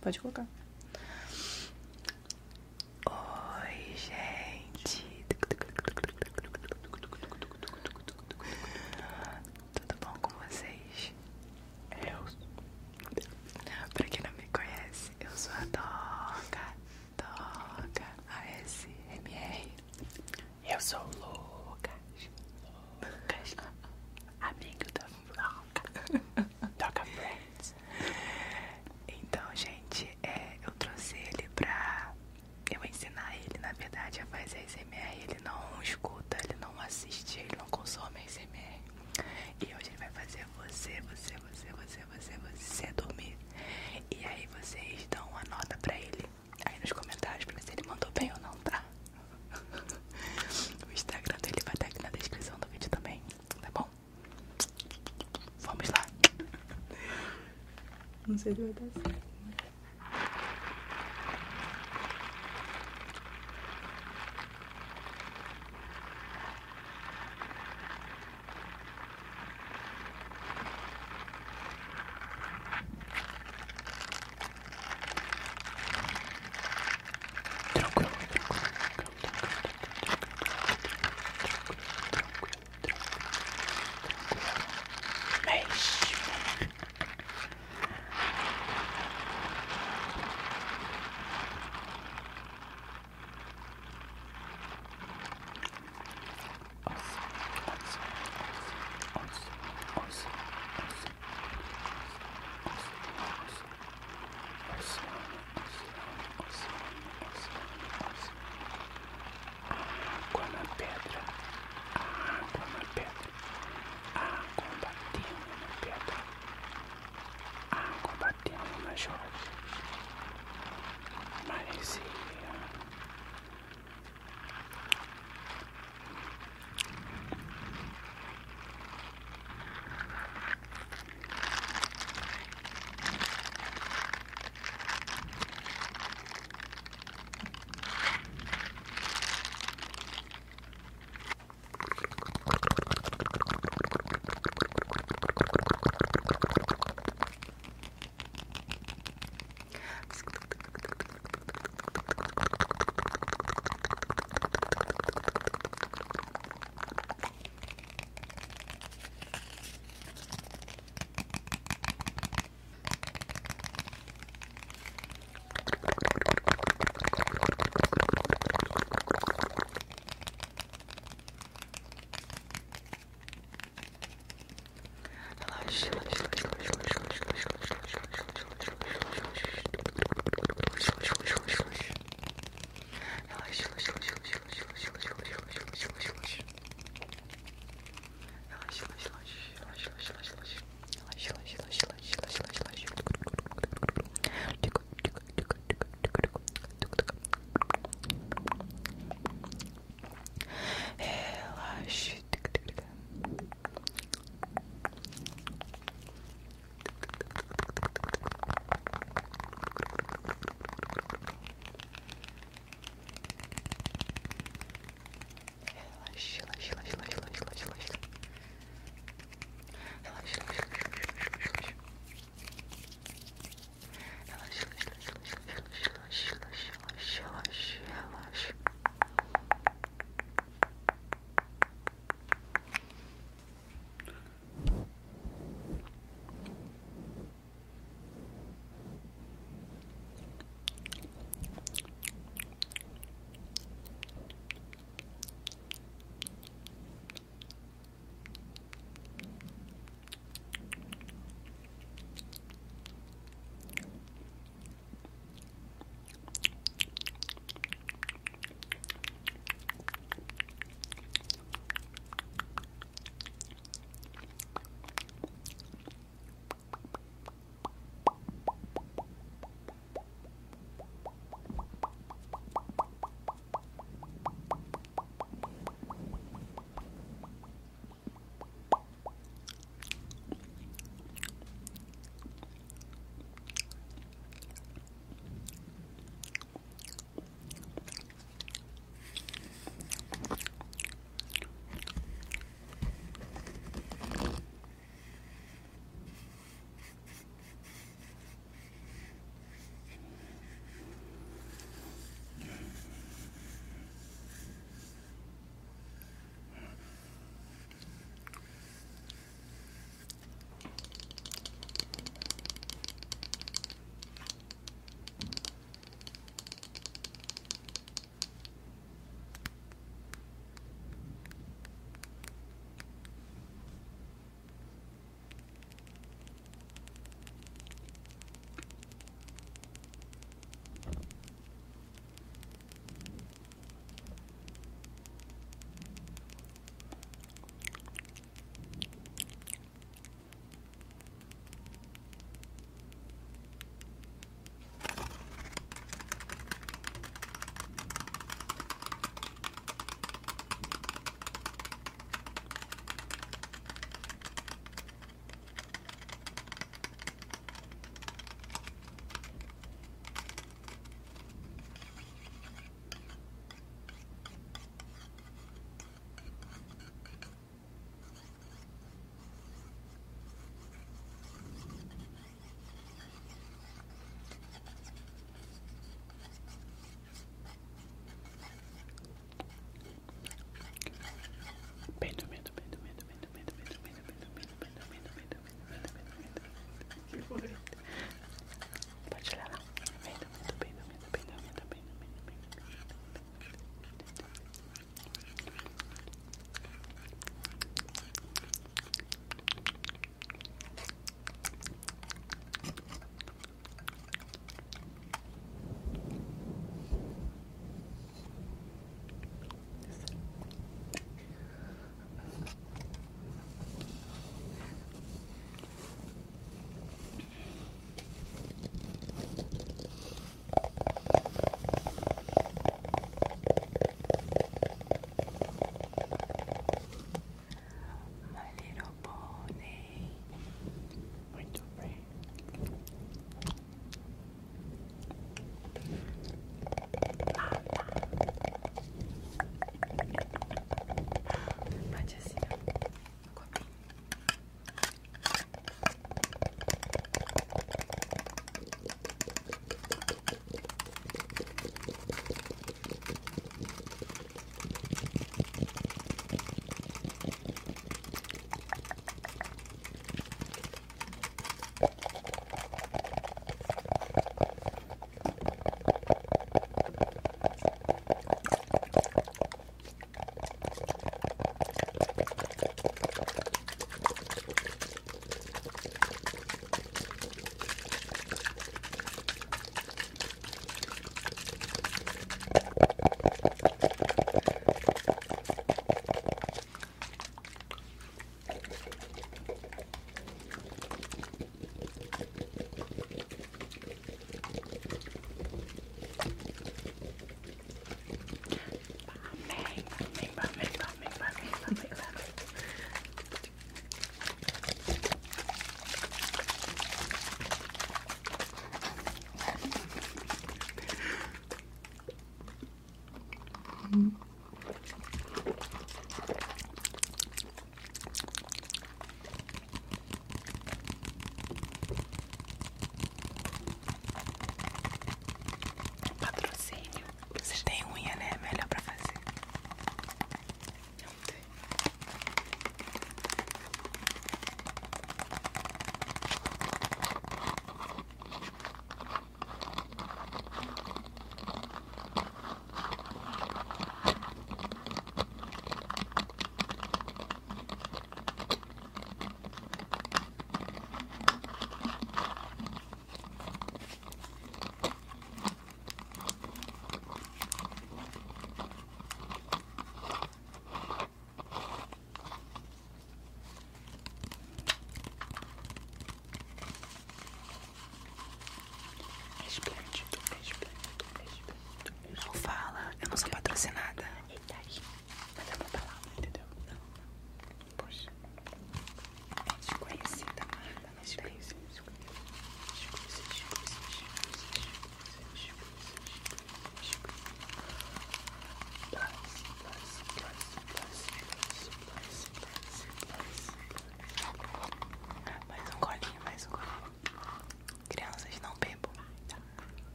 Pode colocar. Oi, gente. Tudo bom com vocês? Eu. Pra quem não me conhece, eu sou a Doca. Toca ASMR. Eu sou o Lu. consider this.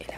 Yeah.